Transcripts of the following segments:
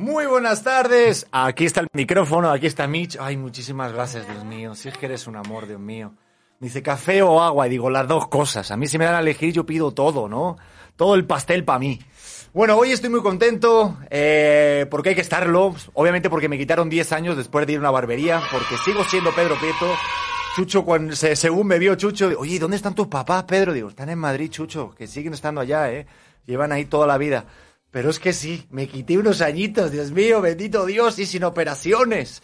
Muy buenas tardes. Aquí está el micrófono, aquí está Mitch. Ay, muchísimas gracias, Dios mío. Si es que eres un amor, Dios mío. Dice café o agua y digo las dos cosas. A mí si me dan a elegir yo pido todo, ¿no? Todo el pastel para mí. Bueno, hoy estoy muy contento eh, porque hay que estarlo. Obviamente porque me quitaron 10 años después de ir a una barbería, porque sigo siendo Pedro Prieto. Chucho, cuando, se- según me vio Chucho, oye, ¿dónde están tus papás, Pedro? Digo, están en Madrid, Chucho, que siguen estando allá, ¿eh? Llevan ahí toda la vida. Pero es que sí, me quité unos añitos, Dios mío, bendito Dios, y sin operaciones.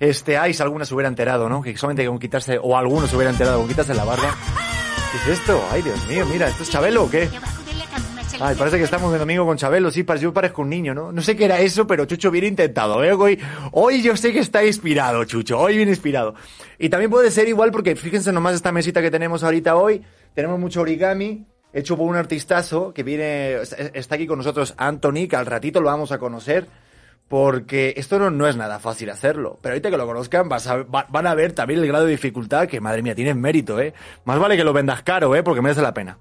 Este, ay, si alguna se hubiera enterado, ¿no? Que solamente con quitarse, o alguno se hubiera enterado con quitarse la barba. ¿Qué es esto? Ay, Dios mío, mira, ¿esto es Chabelo o qué? Ay, parece que estamos de domingo con Chabelo, sí, yo parezco un niño, ¿no? No sé qué era eso, pero Chucho bien intentado, ¿eh? Hoy, hoy yo sé que está inspirado, Chucho, hoy bien inspirado. Y también puede ser igual porque fíjense nomás esta mesita que tenemos ahorita hoy, tenemos mucho origami, hecho por un artistazo que viene, está aquí con nosotros Anthony, que al ratito lo vamos a conocer. Porque esto no, no es nada fácil hacerlo. Pero ahorita que lo conozcan vas a- va- van a ver también el grado de dificultad que, madre mía, tiene mérito, ¿eh? Más vale que lo vendas caro, ¿eh? Porque merece la pena.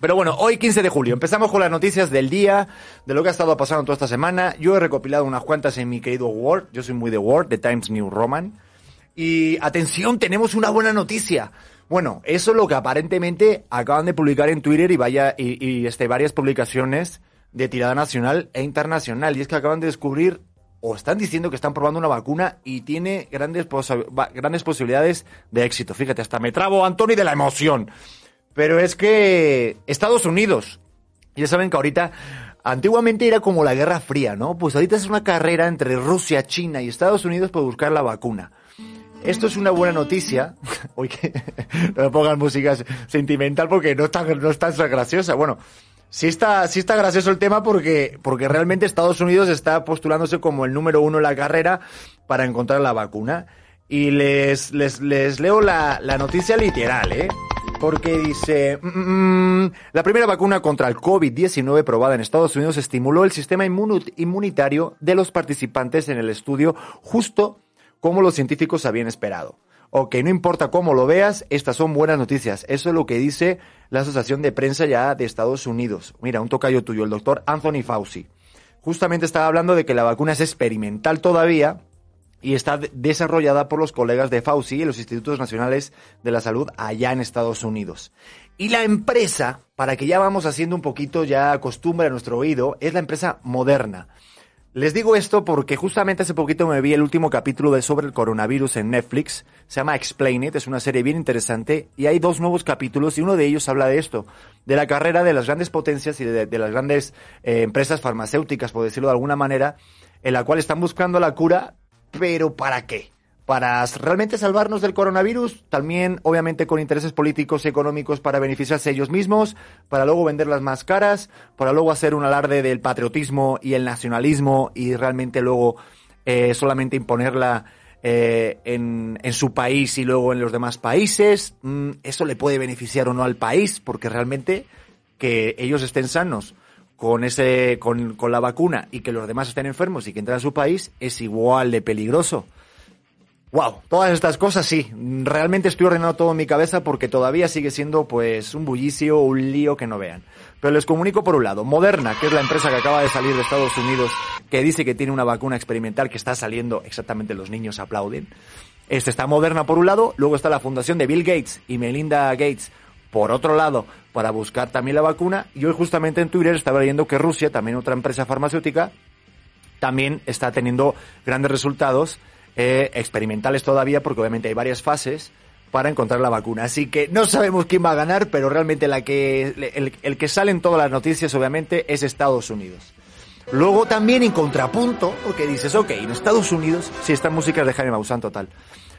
Pero bueno, hoy 15 de julio empezamos con las noticias del día, de lo que ha estado pasando toda esta semana. Yo he recopilado unas cuantas en mi querido Word, yo soy muy de Word, de Times New Roman. Y atención, tenemos una buena noticia. Bueno, eso es lo que aparentemente acaban de publicar en Twitter y vaya y, este varias publicaciones de tirada nacional e internacional y es que acaban de descubrir o están diciendo que están probando una vacuna y tiene grandes grandes posibilidades de éxito. Fíjate, hasta me trabo Anthony de la emoción. Pero es que Estados Unidos, ya saben que ahorita, antiguamente era como la Guerra Fría, ¿no? Pues ahorita es una carrera entre Rusia, China y Estados Unidos por buscar la vacuna. Esto es una buena noticia. Oye, que no me pongan música sentimental porque no está, no está graciosa. Bueno, sí está, sí está gracioso el tema porque, porque realmente Estados Unidos está postulándose como el número uno en la carrera para encontrar la vacuna. Y les, les, les leo la, la noticia literal, ¿eh? Porque dice, mm, mm, la primera vacuna contra el COVID-19 probada en Estados Unidos estimuló el sistema inmunitario de los participantes en el estudio justo como los científicos habían esperado. Ok, no importa cómo lo veas, estas son buenas noticias. Eso es lo que dice la Asociación de Prensa ya de Estados Unidos. Mira, un tocayo tuyo, el doctor Anthony Fauci. Justamente estaba hablando de que la vacuna es experimental todavía, y está de- desarrollada por los colegas de Fauci y los Institutos Nacionales de la Salud allá en Estados Unidos. Y la empresa, para que ya vamos haciendo un poquito ya costumbre a nuestro oído, es la empresa Moderna. Les digo esto porque justamente hace poquito me vi el último capítulo de sobre el coronavirus en Netflix. Se llama Explain It, es una serie bien interesante y hay dos nuevos capítulos y uno de ellos habla de esto, de la carrera de las grandes potencias y de, las grandes eh, empresas farmacéuticas, por decirlo de alguna manera, en la cual están buscando la cura, pero ¿para qué? Para realmente salvarnos del coronavirus, también obviamente con intereses políticos y económicos para beneficiarse ellos mismos, para luego venderlas más caras, para luego hacer un alarde del patriotismo y el nacionalismo y realmente luego eh, solamente imponerla eh, en, en su país y luego en los demás países. Mm, eso le puede beneficiar o no al país, porque realmente que ellos estén sanos con ese con, con la vacuna y que los demás estén enfermos y que entren a su país es igual de peligroso. Wow, todas estas cosas sí, realmente estoy ordenando todo en mi cabeza porque todavía sigue siendo pues un bullicio, un lío que no vean. Pero les comunico por un lado, Moderna, que es la empresa que acaba de salir de Estados Unidos, que dice que tiene una vacuna experimental que está saliendo, exactamente los niños aplauden. Este está Moderna por un lado, luego está la fundación de Bill Gates y Melinda Gates por otro lado, para buscar también la vacuna. Y hoy justamente en Twitter estaba leyendo que Rusia, también otra empresa farmacéutica, también está teniendo grandes resultados eh, experimentales todavía, porque obviamente hay varias fases para encontrar la vacuna. Así que no sabemos quién va a ganar, pero realmente la que, el, que sale en todas las noticias, obviamente, es Estados Unidos. Luego también en contrapunto, porque dices, ok, en Estados Unidos, si esta música es de Jaime Maussan total,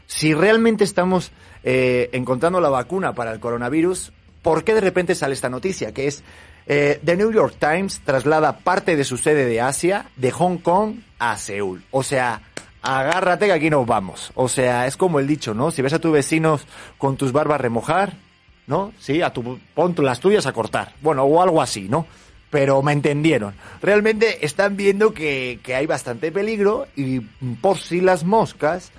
si realmente estamos eh, encontrando la vacuna para el coronavirus, ¿por qué de repente sale esta noticia? Que es Eh, The New York Times traslada parte de su sede de Asia, de Hong Kong, a Seúl. O sea, agárrate que aquí nos vamos. O sea, es como el dicho, ¿no? Si ves a tus vecinos con tus barbas remojar, ¿no? Sí, a tu, pon las tuyas a cortar. Bueno, o algo así, ¿no? Pero me entendieron. Realmente están viendo que, hay bastante peligro y por si las moscas,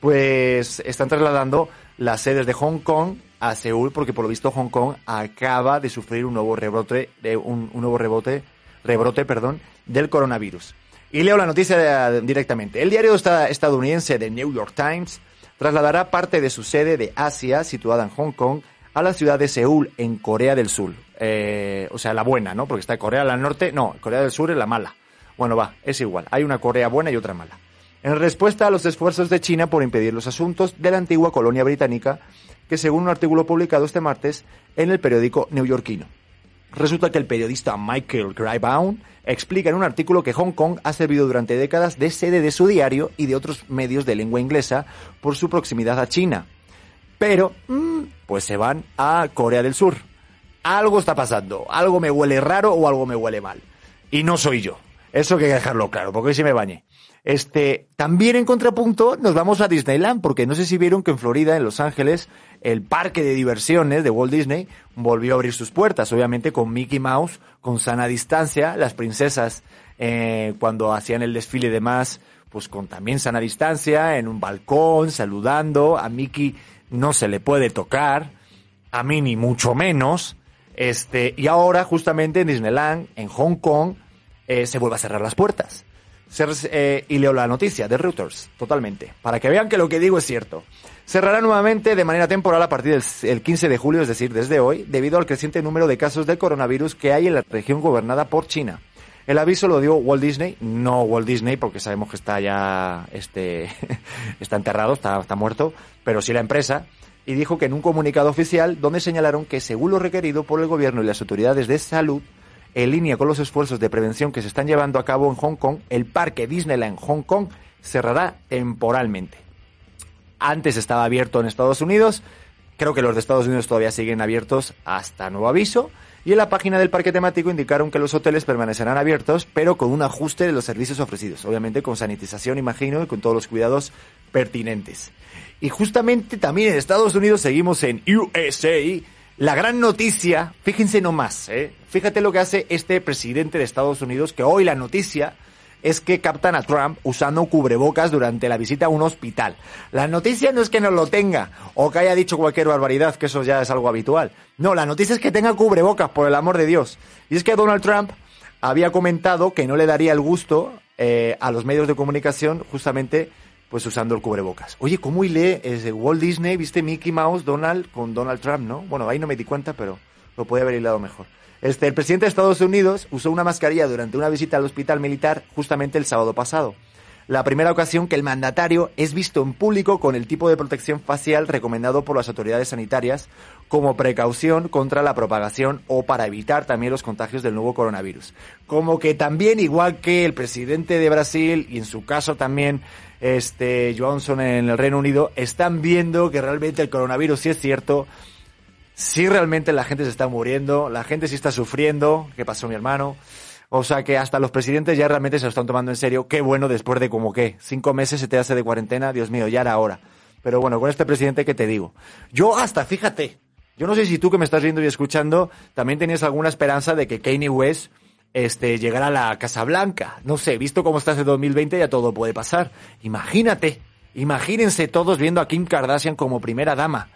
pues están trasladando las sedes de Hong Kong a Seúl porque por lo visto Hong Kong acaba de sufrir un nuevo rebrote, un nuevo rebote, rebrote, perdón, del coronavirus. Y leo la noticia directamente. El diario estadounidense The New York Times trasladará parte de su sede de Asia, situada en Hong Kong, a la ciudad de Seúl, en Corea del Sur. Eh, o sea, la buena, ¿no? Porque está Corea del Norte, no, Corea del Sur es la mala. Bueno, va, es igual. Hay una Corea buena y otra mala. En respuesta a los esfuerzos de China por impedir los asuntos de la antigua colonia británica, que según un artículo publicado este martes en el periódico neoyorquino. Resulta que el periodista Michael Grybaum explica en un artículo que Hong Kong ha servido durante décadas de sede de su diario y de otros medios de lengua inglesa por su proximidad a China. Pero, mm, pues se van a Corea del Sur. Algo está pasando, algo me huele raro o algo me huele mal. Y no soy yo. Eso hay que dejarlo claro, porque hoy sí me bañé. Este, también en contrapunto nos vamos a Disneyland, porque no sé si vieron que en Florida, en Los Ángeles, el parque de diversiones de Walt Disney volvió a abrir sus puertas, obviamente con Mickey Mouse, con sana distancia, las princesas eh, cuando hacían el desfile y demás, pues con también sana distancia, en un balcón, saludando, a Mickey no se le puede tocar, a mí ni mucho menos, este, y ahora justamente en Disneyland, en Hong Kong, eh, se vuelve a cerrar las puertas. Eh, y leo la noticia de Reuters, totalmente, para que vean que lo que digo es cierto. Cerrará nuevamente de manera temporal a partir del 15 de julio, es decir, desde hoy, debido al creciente número de casos de coronavirus que hay en la región gobernada por China. El aviso lo dio Walt Disney, no Walt Disney, porque sabemos que está ya, este, está enterrado, está, está muerto, pero sí la empresa, y dijo que en un comunicado oficial, donde señalaron que según lo requerido por el gobierno y las autoridades de salud, en línea con los esfuerzos de prevención que se están llevando a cabo en Hong Kong, el parque Disneyland Hong Kong cerrará temporalmente. Antes estaba abierto en Estados Unidos, creo que los de Estados Unidos todavía siguen abiertos hasta nuevo aviso, y en la página del parque temático indicaron que los hoteles permanecerán abiertos, pero con un ajuste de los servicios ofrecidos, obviamente con sanitización, imagino, y con todos los cuidados pertinentes. Y justamente también en Estados Unidos seguimos en USA, la gran noticia, fíjense nomás, ¿eh? fíjate lo que hace este presidente de Estados Unidos, que hoy la noticia es que captan a Trump usando cubrebocas durante la visita a un hospital. La noticia no es que no lo tenga o que haya dicho cualquier barbaridad, que eso ya es algo habitual. No, la noticia es que tenga cubrebocas, por el amor de Dios. Y es que Donald Trump había comentado que no le daría el gusto eh, a los medios de comunicación justamente pues usando el cubrebocas. Oye, ¿cómo hilé ese Walt Disney, viste Mickey Mouse, Donald con Donald Trump, no? Bueno, ahí no me di cuenta, pero lo podía haber hilado mejor. Este, el presidente de Estados Unidos usó una mascarilla durante una visita al hospital militar justamente el sábado pasado. La primera ocasión que el mandatario es visto en público con el tipo de protección facial recomendado por las autoridades sanitarias como precaución contra la propagación o para evitar también los contagios del nuevo coronavirus. Como que también, igual que el presidente de Brasil y en su caso también este Johnson en el Reino Unido, están viendo que realmente el coronavirus sí es cierto, sí realmente la gente se está muriendo, la gente sí está sufriendo, ¿qué pasó mi hermano? O sea que hasta los presidentes ya realmente se lo están tomando en serio. Qué bueno después de como que cinco meses se te hace de cuarentena, Dios mío, ya era hora. Pero bueno, con este presidente que te digo. Yo hasta, fíjate, yo no sé si tú que me estás viendo y escuchando también tenías alguna esperanza de que Kanye West este, llegar a la Casa Blanca. No sé, visto cómo está ese 2020 ya todo puede pasar. Imagínate, imagínense todos viendo a Kim Kardashian como primera dama.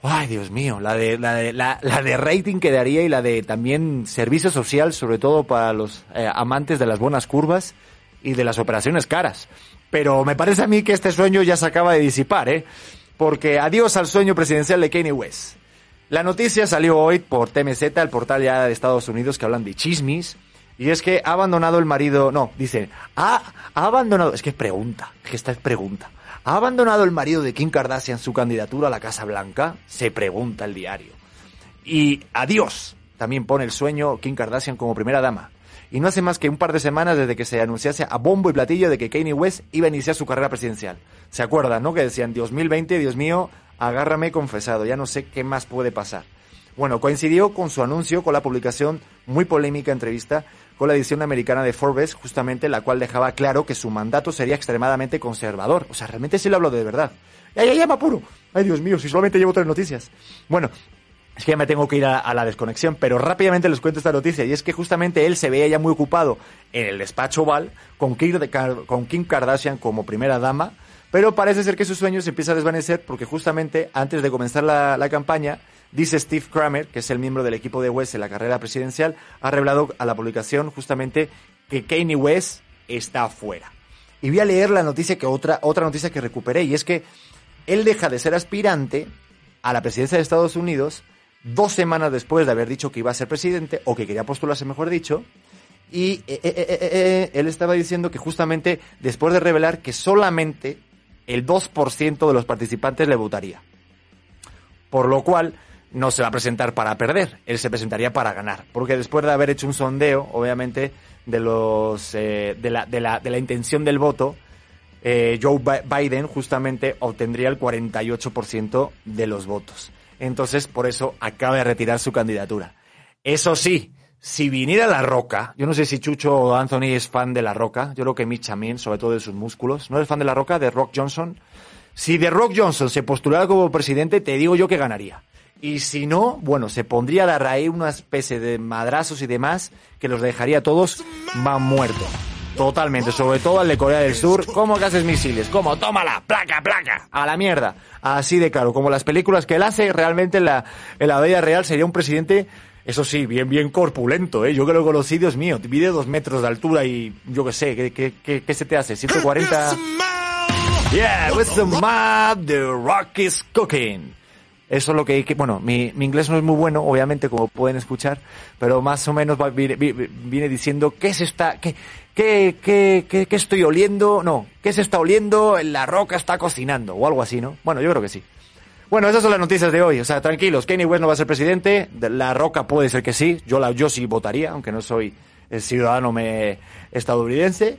Ay, Dios mío, la de, la de, la, de rating que daría y la de también servicio social, sobre todo para los eh, amantes de las buenas curvas y de las operaciones caras. Pero me parece a mí que este sueño ya se acaba de disipar, ¿eh? Porque adiós al sueño presidencial de Kanye West. La noticia salió hoy por TMZ, el portal ya de Estados Unidos que hablan de chismis. Y es que ha abandonado el marido, no, dice, ha, ha abandonado, es que pregunta, es que esta es pregunta. ¿Ha abandonado el marido de Kim Kardashian su candidatura a la Casa Blanca? Se pregunta el diario. Y adiós, también pone el sueño Kim Kardashian como primera dama. Y no hace más que un par de semanas desde que se anunciase a bombo y platillo de que Kanye West iba a iniciar su carrera presidencial. ¿Se acuerdan, no? Que decían, 2020, Dios mío, agárrame confesado, ya no sé qué más puede pasar. Bueno, coincidió con su anuncio con la publicación muy polémica entrevista con la edición americana de Forbes, justamente la cual dejaba claro que su mandato sería extremadamente conservador. O sea, realmente sí lo hablo de verdad. ¡Ay, ay, ay, puro! ¡Ay, Dios mío, si solamente llevo tres noticias! Bueno, es que ya me tengo que ir a, a, la desconexión, pero rápidamente les cuento esta noticia, y es que justamente él se veía ya muy ocupado en el despacho oval con con Kim Kardashian como primera dama, pero parece ser que su sueño se empieza a desvanecer porque justamente antes de comenzar la, la campaña, dice Steve Kramer, que es el miembro del equipo de West en la carrera presidencial, ha revelado a la publicación justamente que Kanye West está afuera. Y voy a leer la noticia que otra, otra noticia que recuperé, y es que él deja de ser aspirante a la presidencia de Estados Unidos dos semanas después de haber dicho que iba a ser presidente, o que quería postularse, mejor dicho, y eh, eh, eh, él estaba diciendo que justamente después de revelar que solamente el 2% de los participantes le votaría. Por lo cual, no se va a presentar para perder, él se presentaría para ganar, porque después de haber hecho un sondeo, obviamente, de los eh, de, la, de, la, de la intención del voto, eh, Joe Biden justamente obtendría el 48% de los votos. Entonces, por eso acaba de retirar su candidatura. Eso sí, si viniera La Roca, yo no sé si Chucho o Anthony es fan de La Roca, yo creo que Mitch también, sobre todo de sus músculos. ¿No eres fan de La Roca, de Rock Johnson? Si de Rock Johnson se postulara como presidente, te digo yo que ganaría. Y si no, bueno, se pondría a dar ahí una especie de madrazos y demás que los dejaría todos más muertos. Totalmente, sobre todo al de Corea del Sur. ¿Cómo que haces misiles? ¿Cómo? Tómala, placa, placa, a la mierda. Así de claro, como las películas que él hace, realmente en la, en la vida real sería un presidente, eso sí, bien, bien corpulento, ¿eh? Yo que lo conocí, Dios mío, mide dos metros de altura y yo qué sé, ¿qué, qué, qué, qué se te hace? ¿140? Yeah, with the map, the rock is cooking. Eso es lo que hay que, bueno, mi, mi, inglés no es muy bueno, obviamente, como pueden escuchar, pero más o menos va, viene, viene, diciendo, ¿qué se está, qué, qué, qué, qué, qué estoy oliendo? No, ¿qué se está oliendo? La roca está cocinando, o algo así, ¿no? Bueno, yo creo que sí. Bueno, esas son las noticias de hoy, o sea, tranquilos, Kanye West no va a ser presidente, la roca puede ser que sí, yo la, yo sí votaría, aunque no soy el ciudadano me, estadounidense.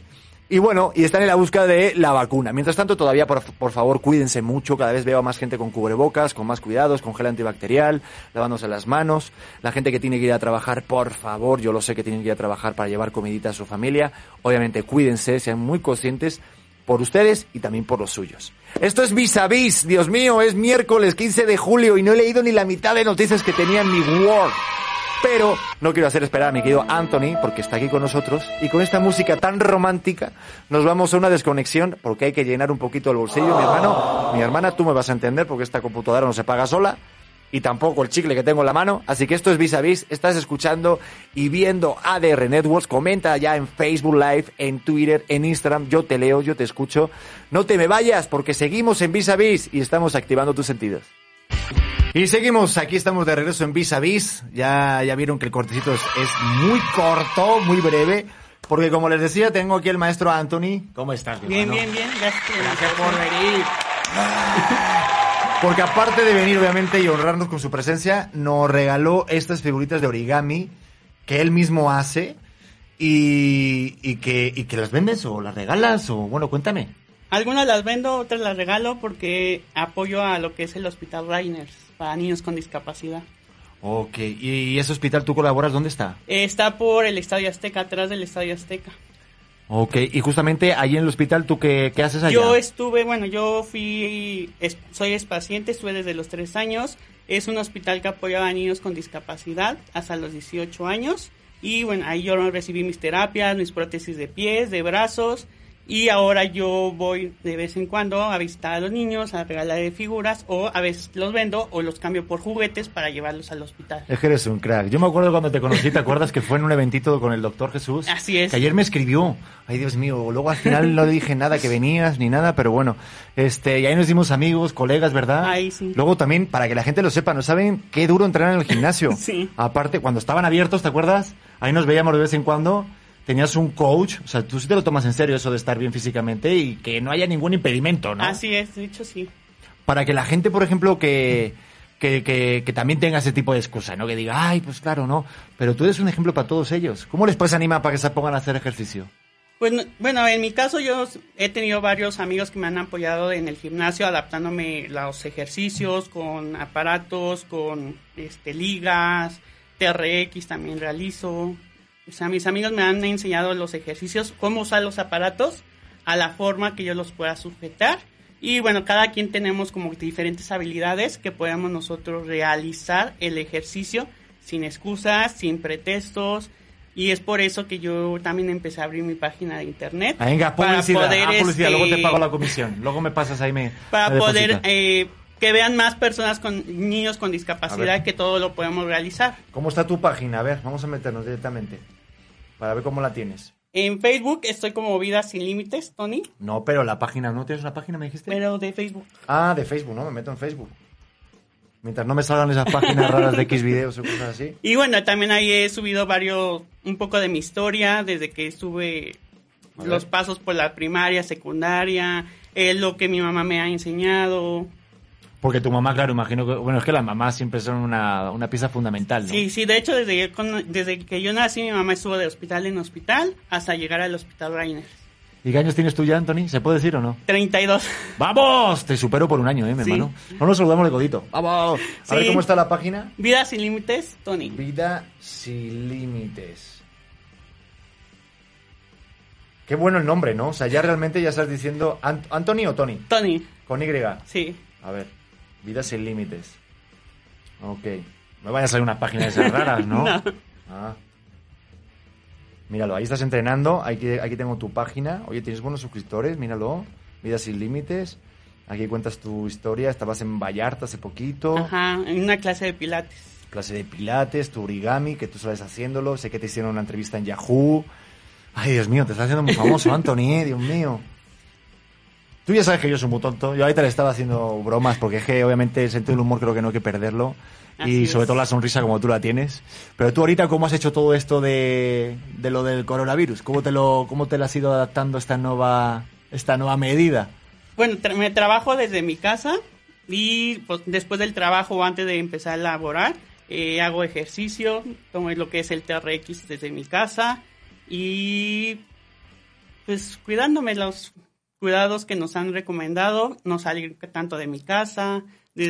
Y bueno, y están en la búsqueda de la vacuna. Mientras tanto, todavía, por, por, favor, cuídense mucho. Cada vez veo más gente con cubrebocas, con más cuidados, con gel antibacterial, lavándose las manos. La gente que tiene que ir a trabajar, por favor, yo lo sé que tienen que ir a trabajar para llevar comidita a su familia. Obviamente, cuídense, sean muy conscientes por ustedes y también por los suyos. Esto es vis a vis, Dios mío, es miércoles 15 de julio y no he leído ni la mitad de noticias que tenía en mi Word. Pero no quiero hacer esperar a mi querido Anthony, porque está aquí con nosotros, y con esta música tan romántica nos vamos a una desconexión, porque hay que llenar un poquito el bolsillo. Mi hermano, mi hermana, tú me vas a entender, porque esta computadora no se paga sola, y tampoco el chicle que tengo en la mano. Así que esto es vis a vis, estás escuchando y viendo ADR Networks. Comenta ya en Facebook Live, en Twitter, en Instagram. Yo te leo, yo te escucho. No te me vayas, porque seguimos en vis a vis y estamos activando tus sentidos. Y seguimos, aquí estamos de regreso en Vis a Vis. Ya, ya vieron que el cortecito es, es, muy corto, muy breve. Porque como les decía, tengo aquí el maestro Anthony. ¿Cómo estás, Bien, bien, bien. Gracias, Gracias por venir. Porque aparte de venir, obviamente, y honrarnos con su presencia, nos regaló estas figuritas de origami que él mismo hace y, y, que, y que las vendes o las regalas o, bueno, cuéntame. Algunas las vendo, otras las regalo porque apoyo a lo que es el Hospital Rainers para niños con discapacidad. Ok, ¿y ese hospital tú colaboras dónde está? Está por el Estadio Azteca, atrás del Estadio Azteca. Ok, y justamente ahí en el hospital, ¿tú qué, qué haces allá? Yo estuve, bueno, yo fui, soy ex paciente, estuve desde los 3 años. Es un hospital que apoyaba a niños con discapacidad hasta los 18 años. Y bueno, ahí yo recibí mis terapias, mis prótesis de pies, de brazos. Y ahora yo voy de vez en cuando a visitar a los niños, a regalar figuras, o a veces los vendo o los cambio por juguetes para llevarlos al hospital. Es que eres un crack. Yo me acuerdo cuando te conocí, ¿te acuerdas que fue en un eventito con el doctor Jesús? Así es. Que ayer me escribió. Ay, Dios mío. Luego al final no le dije nada que venías ni nada, pero bueno. Este, y ahí nos dimos amigos, colegas, ¿verdad? Ahí sí. Luego también, para que la gente lo sepa, ¿no saben qué duro entrenar en el gimnasio? sí. Aparte, cuando estaban abiertos, ¿te acuerdas? Ahí nos veíamos de vez en cuando tenías un coach, o sea, tú sí te lo tomas en serio eso de estar bien físicamente y que no haya ningún impedimento, ¿no? Así es, de hecho sí. Para que la gente, por ejemplo, que, que, que, que, también tenga ese tipo de excusa, ¿no? Que diga, ay, pues claro, no. Pero tú eres un ejemplo para todos ellos. ¿Cómo les puedes animar para que se pongan a hacer ejercicio? Pues bueno, en mi caso yo he tenido varios amigos que me han apoyado en el gimnasio adaptándome los ejercicios con aparatos, con este ligas, TRX también realizo. O sea, mis amigos me han enseñado los ejercicios, cómo usar los aparatos a la forma que yo los pueda sujetar. Y bueno, cada quien tenemos como diferentes habilidades que podamos nosotros realizar el ejercicio sin excusas, sin pretextos, y es por eso que yo también empecé a abrir mi página de internet. Ah, venga, publicidad, para poder, ah, publicidad. luego te este, pago la comisión. Luego me pasas ahí me Para poder eh, que vean más personas con niños con discapacidad que todo lo podemos realizar. ¿Cómo está tu página? A ver, vamos a meternos directamente para ver cómo la tienes. En Facebook estoy como Vida Sin Límites, Tony. No, pero la página, ¿no tienes una página, me dijiste? Pero de Facebook. Ah, de Facebook, ¿no? Me meto en Facebook. Mientras no me salgan esas páginas raras de X videos o cosas así. Y bueno, también ahí he subido varios, un poco de mi historia, desde que estuve los pasos por la primaria, secundaria, eh, lo que mi mamá me ha enseñado. Porque tu mamá, claro, imagino que, bueno, es que las mamás siempre son una, pieza fundamental, ¿no? Sí, sí, de hecho, desde, desde que yo nací, mi mamá estuvo de hospital en hospital hasta llegar al hospital Rainer. ¿Y qué años tienes tú ya, Anthony? ¿Se puede decir o no? 32. ¡Vamos! Te supero por un año, ¿eh, mi hermano? No nos saludamos de codito. ¡Vamos! A ver cómo está la página. Vida sin límites, Tony. Vida sin límites. Qué bueno el nombre, ¿no? O sea, ya realmente ya estás diciendo... ¿Anthony o Tony? Tony. Con Y. Sí. A ver. Vida sin límites. Ok. No vaya a salir una página de esas raras, ¿no? no. Ah. Míralo, ahí estás entrenando. Aquí, aquí tengo tu página. Oye, tienes buenos suscriptores, míralo. Vida sin límites. Aquí cuentas tu historia. Estabas en Vallarta hace poquito. Ajá, en una clase de pilates. Clase de pilates, tu origami, que tú sabes haciéndolo. Sé que te hicieron una entrevista en Yahoo. Ay, Dios mío, te estás haciendo muy famoso, Anthony, eh, Dios mío. Tú ya sabes que yo soy muy tonto. Yo ahorita le estaba haciendo bromas porque es que obviamente el sentido del humor creo que no hay que perderlo y sobre todo la sonrisa como tú la tienes. Pero tú ahorita, ¿cómo has hecho todo esto de, de lo del coronavirus? ¿Cómo te lo, cómo te lo has ido adaptando esta nueva, esta nueva medida? Bueno, me trabajo desde mi casa y pues, después del trabajo o antes de empezar a laborar, eh, hago ejercicio, como es lo que es el TRX desde mi casa y pues cuidándome los cuidados que nos han recomendado, no salir tanto de mi casa,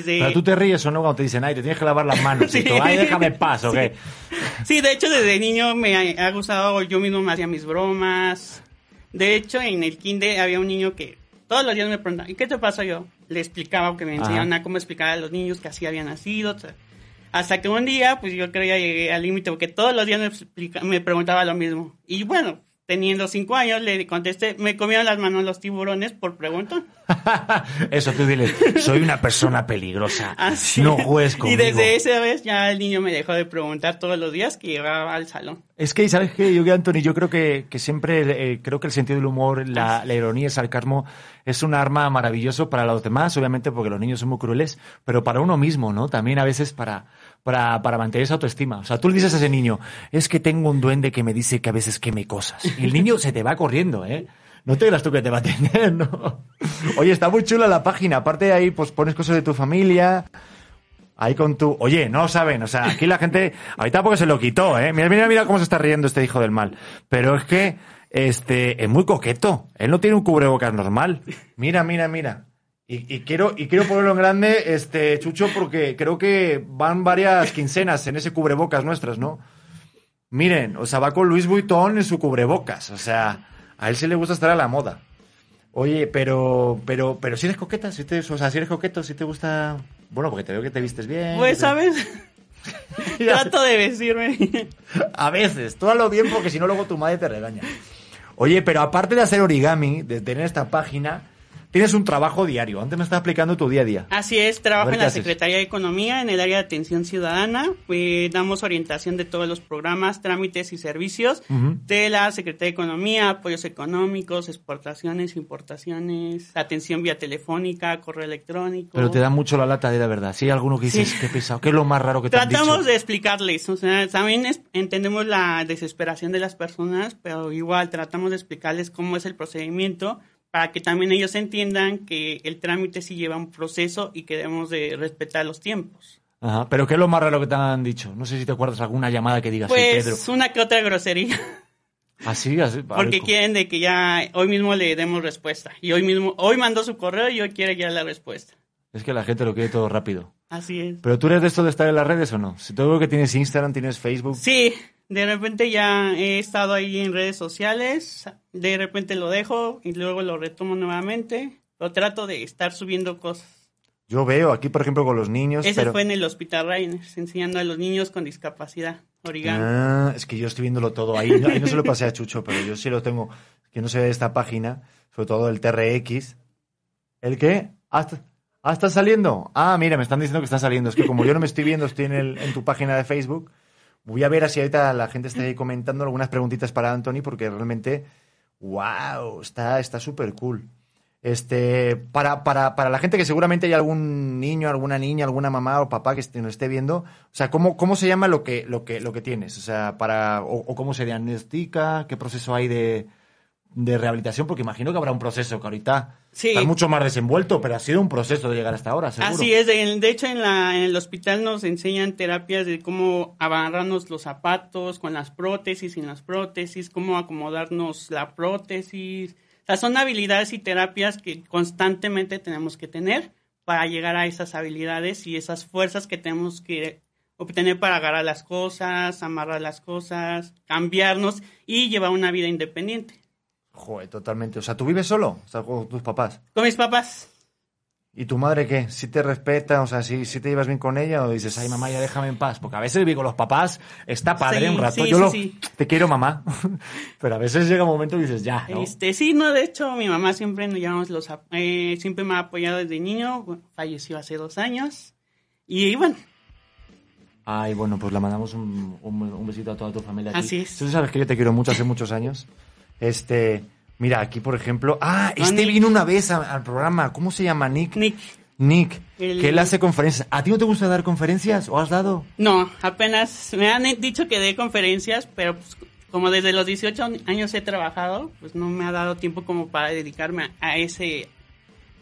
pero tú te ríes o no cuando te dicen, ay, te tienes que lavar las manos. sí. ay, déjame paso, ¿ok? Sí. de hecho, desde niño me ha, gustado, yo mismo me hacía mis bromas. De hecho, en el kinder había un niño que todos los días me preguntaba, ¿y qué te pasa yo? Le explicaba, que me enseñaban a cómo explicar a los niños que así habían nacido. Hasta que un día, pues yo creo ya llegué al límite, porque todos los días me, me preguntaba lo mismo. Y bueno, teniendo cinco años, le contesté, me comieron las manos los tiburones por pregunta. Eso tú dile, soy una persona peligrosa, no juegues conmigo. Y desde esa vez ya el niño me dejó de preguntar todos los días que llegaba al salón. Es que, ¿sabes qué? Yo, Anthony, yo creo que, que siempre, eh, creo que el sentido del humor, la, la, ironía, el sarcasmo, es un arma maravilloso para los demás, obviamente porque los niños son muy crueles, pero para uno mismo, ¿no? También a veces para, para, para mantener esa autoestima. O sea, tú le dices a ese niño, es que tengo un duende que me dice que a veces queme cosas. Y el niño se te va corriendo, ¿eh? No te creas tú que te va a tener, ¿no? Oye, está muy chula la página. Aparte de ahí, pues pones cosas de tu familia, Ahí con tu... Oye, no saben, o sea, aquí la gente... Ahorita porque se lo quitó, ¿eh? Mira, mira, mira cómo se está riendo este hijo del mal. Pero es que, este, es muy coqueto. Él no tiene un cubrebocas normal. Mira, mira, mira. Y, quiero, y quiero ponerlo en grande, este, Chucho, porque creo que van varias quincenas en ese cubrebocas nuestras, ¿no? Miren, o sea, va con Luis Vuitton en su cubrebocas. O sea, a él sí le gusta estar a la moda. Oye, pero, pero, pero si eres coqueta, si te, o sea, si eres coqueto, si te gusta bueno, porque te veo que te vistes bien. Pues, ¿sabes? Trato de vestirme. A veces, tú hazlo bien porque si no luego tu madre te regaña. Oye, pero aparte de hacer origami, de tener esta página, Tienes un trabajo diario. Antes me estaba explicando tu día a día. Así es, trabajo en la Secretaría de Economía, en el área de atención ciudadana. Eh, damos orientación de todos los programas, trámites y servicios de la Secretaría de Economía, apoyos económicos, exportaciones, importaciones, atención vía telefónica, correo electrónico. Pero te da mucho la lata de la verdad. Si hay alguno que dices, qué pesado, qué es lo más raro que te Tratamos han dicho? de explicarles. O sea, también entendemos la desesperación de las personas, pero igual tratamos de explicarles cómo es el procedimiento para que también ellos entiendan que el trámite sí lleva un proceso y que debemos de respetar los tiempos. Ajá, pero ¿qué es lo más raro que te han dicho? No sé si te acuerdas alguna llamada que digas, pues, una que otra grosería. Así, así. Porque quieren de que ya hoy mismo le demos respuesta. Y hoy mismo, hoy mandó su correo y hoy quiere ya la respuesta. Es que la gente lo quiere todo rápido. Así es. Pero tú eres de esto de estar en las redes o no? Si te veo que tienes Instagram, tienes Facebook. Sí, de repente ya he estado ahí en redes sociales, de repente lo dejo y luego lo retomo nuevamente. Lo trato de estar subiendo cosas. Yo veo aquí, por ejemplo, con los niños. Ese pero... fue en el Hospital Rainers, enseñando a los niños con discapacidad origami. Ah, es que yo estoy viéndolo todo ahí. Ahí no se lo pasé a Chucho, pero yo sí lo tengo. Que no sé de esta página, sobre todo el TRX. ¿El qué? ¿Hasta, ah, está saliendo? Ah, mira, me están diciendo que está saliendo. Es que como yo no me estoy viendo, estoy en, el, en tu página de Facebook. Voy a ver si ahorita la gente está ahí comentando algunas preguntitas para Anthony, porque realmente, wow, está súper cool. Este, para, para, para la gente que seguramente hay algún niño, alguna niña, alguna mamá o papá que nos esté viendo, o sea, ¿cómo, cómo se llama lo que, lo que, lo que tienes? O sea, para, o, o cómo se diagnostica, qué proceso hay de, de rehabilitación, porque imagino que habrá un proceso que ahorita Sí. está mucho más desenvuelto, pero ha sido un proceso de llegar hasta ahora, seguro. Así es, de, hecho en, la, en el hospital nos enseñan terapias de cómo agarrarnos los zapatos con las prótesis, sin las prótesis, cómo acomodarnos la prótesis. O sea, son habilidades y terapias que constantemente tenemos que tener para llegar a esas habilidades y esas fuerzas que tenemos que obtener para agarrar las cosas, amarrar las cosas, cambiarnos y llevar una vida independiente. Joder, totalmente. O sea, ¿tú vives solo? Sea, con tus papás. Con mis papás. ¿Y tu madre qué? ¿Si te respeta? O sea, ¿si, si te llevas bien con ella? ¿O dices, ay, mamá, ya déjame en paz? Porque a veces vivir con los papás está padre Sí, un rato. sí, Yo sí, lo, sí. te quiero, mamá. Pero a veces llega un momento y dices, ya, ¿no? Este, sí, no, de hecho, mi mamá siempre nos llevamos los, eh, siempre me ha apoyado desde niño, falleció hace dos años. Y bueno, Ay, bueno, pues le mandamos un, un, un besito a toda tu familia. Aquí. Así es. Tú sabes que yo te quiero mucho hace muchos años. Este, mira, aquí por ejemplo. Ah, No, este Nick. vino una vez a- al programa. ¿Cómo se llama? Nick. Nick, Nick, El- que él hace conferencias. ¿A ti no te gusta dar conferencias o has dado? no, apenas me han dicho que dé conferencias, pero pues, como desde los 18 años he trabajado, pues no me ha dado tiempo como para dedicarme a, a ese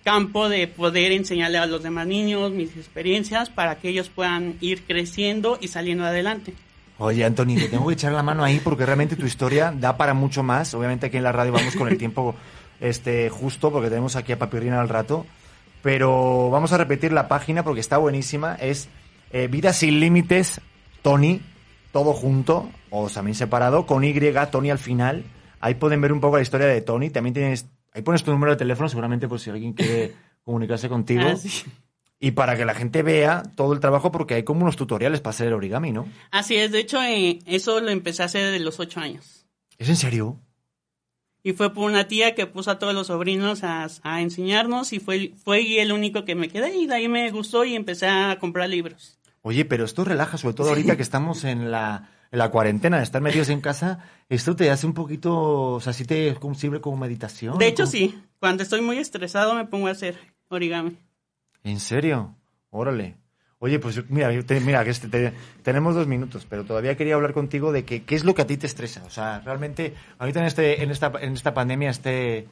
campo de poder enseñarle a los demás niños mis experiencias para que ellos puedan ir creciendo y saliendo adelante. Oye, Anthony, te tengo que echar la mano ahí porque realmente tu historia da para mucho más. Obviamente aquí en la radio vamos con el tiempo este justo porque tenemos aquí a Papirrina al rato. Pero vamos a repetir la página porque está buenísima. Es eh, Vida sin Límites, Tony, todo junto, o también separado, con Y, Tony al final. Ahí pueden ver un poco la historia de Tony. También tienes, ahí pones tu número de teléfono seguramente por si alguien quiere comunicarse contigo. Ah, sí. Y para que la gente vea todo el trabajo porque hay como unos tutoriales para hacer el origami, ¿no? Así es, de hecho, eh, eso lo empecé a hacer desde los 8 años. ¿Es en serio? Y fue por una tía que puso a todos los sobrinos a, a enseñarnos y fue, fue el único que me quedé y de ahí me gustó y empecé a comprar libros. Oye, pero esto relaja, sobre todo ahorita que estamos en la, en la cuarentena, de estar metidos en casa, esto te hace un poquito, o sea, sí te sirve como meditación. De hecho, como- sí, cuando estoy muy estresado me pongo a hacer origami. ¿En serio? Órale. Oye, pues mira, mira, que este- te- tenemos dos minutos, pero todavía quería hablar contigo de que, qué es lo que a ti te estresa. O sea, realmente, ahorita en, este, en, esta, en esta pandemia, este,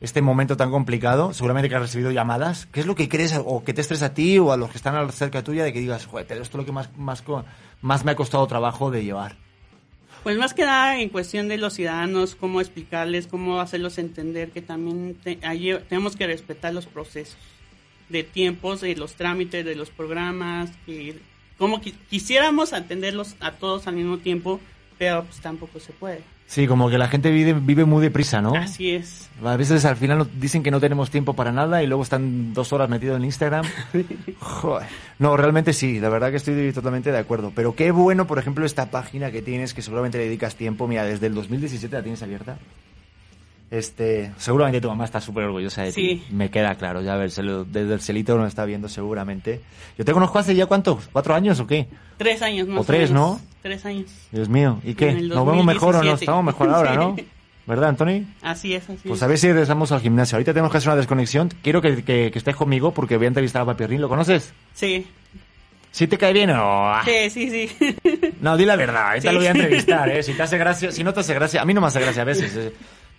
este momento tan complicado, seguramente que has recibido llamadas, ¿qué es lo que crees o que te estresa a ti o a los que están cerca tuya de que digas, joder, esto es lo que más, más, más me ha costado trabajo de llevar? Pues más que nada en cuestión de los ciudadanos, cómo explicarles, cómo hacerlos entender que también te- tenemos que respetar los procesos de tiempos, de los trámites, de los programas, que como qui- quisiéramos atenderlos a todos al mismo tiempo, pero pues tampoco se puede. Sí, como que la gente vive, vive muy deprisa, ¿no? Así es. A veces al final dicen que no tenemos tiempo para nada y luego están dos horas metidos en Instagram. Joder. No, realmente sí, la verdad que estoy totalmente de acuerdo. Pero qué bueno, por ejemplo, esta página que tienes, que seguramente le dedicas tiempo. Mira, desde el 2017 la tienes abierta. Este, seguramente tu mamá está súper orgullosa de ti. Sí. Me queda claro, ya a ver, desde el celito nos está viendo seguramente. Yo te conozco hace ya cuántos, cuatro años o qué? Tres años más O tres, menos. ¿no? Tres años. Dios mío, ¿y qué? ¿Nos vemos mejor o no? 2017. Estamos mejor ahora, ¿no? ¿Verdad, Anthony? Así es, así Pues es. a ver si regresamos al gimnasio. Ahorita tenemos que hacer una desconexión. Quiero que, que- que estés conmigo porque voy a entrevistar a Papirrín. ¿Lo conoces? Sí, ¿Sí te cae bien o no? sí, sí, sí. No, di la verdad. Ahorita Sí. lo voy a entrevistar, ¿eh? Si te hace gracia... Si no te hace gracia... A mí no me hace gracia a veces, ¿eh?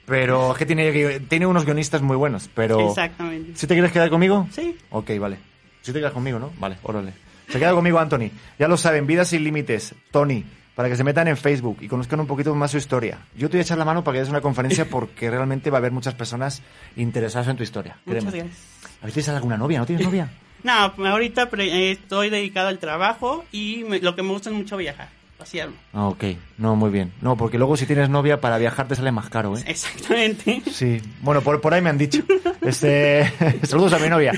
Pero es que tiene, tiene unos guionistas muy buenos. Pero... Exactamente. ¿Sí te quieres quedar conmigo? Sí. Ok, vale. ¿Sí te quedas conmigo, no? Vale, órale. Se queda conmigo Anthony. Ya lo saben, Vidas sin Límites. Tony. para que se metan en Facebook y conozcan un poquito más su historia. Yo te voy a echar la mano para que des una conferencia porque realmente va a haber muchas personas interesadas en tu historia. Muchas créeme. gracias. ¿A veces tienes alguna novia? ¿No tienes novia? No, ahorita eh, estoy dedicado al trabajo y me- lo que me gusta es mucho viajar, pasearme. Ah, ok. No, muy bien. No, porque luego si tienes novia para viajar te sale más caro, ¿eh? Exactamente. Sí, bueno, por, por ahí me han dicho. Este, saludos a mi novia.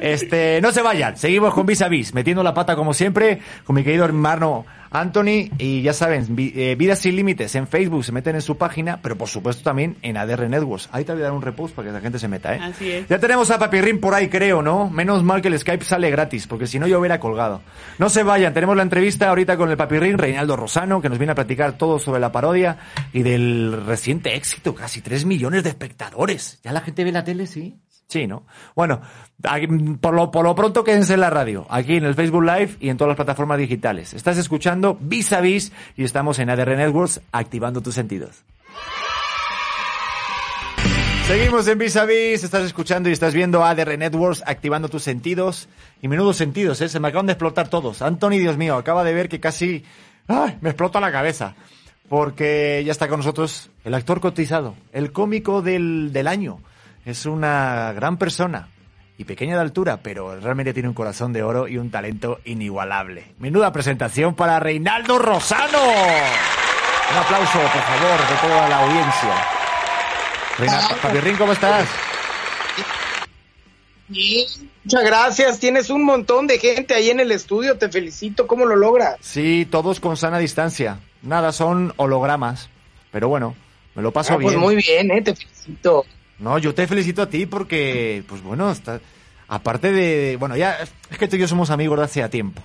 Este, no se vayan, seguimos con Vis a Vis, metiendo la pata como siempre, con mi querido hermano Anthony, y ya saben, vi- eh, Vidas sin Límites en Facebook, se meten en su página, pero por supuesto también en ADR Networks. Ahí te voy a dar un repost para que la gente se meta, ¿eh? Así es. Ya tenemos a Papirrín por ahí, creo, ¿no? Menos mal que el Skype sale gratis, porque si no yo hubiera colgado. No se vayan, tenemos la entrevista ahorita con el Papirrín, Reinaldo Rosano, que nos viene a platicar todo sobre la parodia y del reciente éxito, casi 3 millones de espectadores. ¿Ya la gente ve la tele, sí? Sí, ¿no? Bueno, aquí, por lo, por lo pronto quédense en la radio, aquí en el Facebook Live y en todas las plataformas digitales. Estás escuchando Vis a Vis y estamos en ADR Networks activando tus sentidos. Seguimos en Vis a Vis, estás escuchando y estás viendo ADR Networks activando tus sentidos. Y menudos sentidos, ¿eh? Se me acaban de explotar todos. Anthony, Dios mío, acaba de ver que casi ¡ay! me explota la cabeza. Porque ya está con nosotros el actor cotizado, el cómico del, del año. Es una gran persona y pequeña de altura, pero realmente tiene un corazón de oro y un talento inigualable. Menuda presentación para Reinaldo Rosano. Un aplauso, por favor, de toda la audiencia. Reina, Papirrín, ¿cómo estás? Sí, muchas gracias. Tienes un montón de gente ahí en el estudio. Te felicito. ¿Cómo lo logras? Sí, todos con sana distancia. Nada, son hologramas. Pero bueno, me lo paso Ah, pues bien. muy bien, ¿eh? Te felicito. No, yo te felicito a ti porque, pues bueno, está, aparte de, bueno, ya, es que tú y yo somos amigos de hace tiempo.